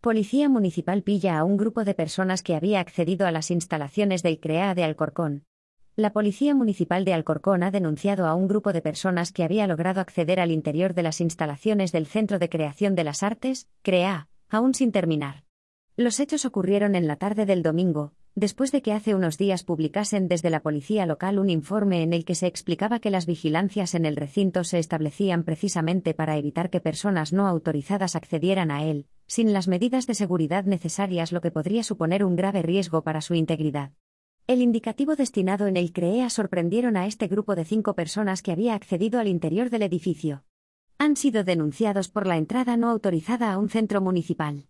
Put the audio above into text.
Policía Municipal pilla a un grupo de personas que había accedido a las instalaciones del CREA de Alcorcón. La Policía Municipal de Alcorcón ha denunciado a un grupo de personas que había logrado acceder al interior de las instalaciones del Centro de Creación de las Artes, CREA, aún sin terminar. Los hechos ocurrieron en la tarde del domingo, después de que hace unos días publicasen desde la policía local un informe en el que se explicaba que las vigilancias en el recinto se establecían precisamente para evitar que personas no autorizadas accedieran a él, sin las medidas de seguridad necesarias, lo que podría suponer un grave riesgo para su integridad. El indicativo destinado en el CREA sorprendieron a este grupo de cinco personas que había accedido al interior del edificio. Han sido denunciados por la entrada no autorizada a un centro municipal.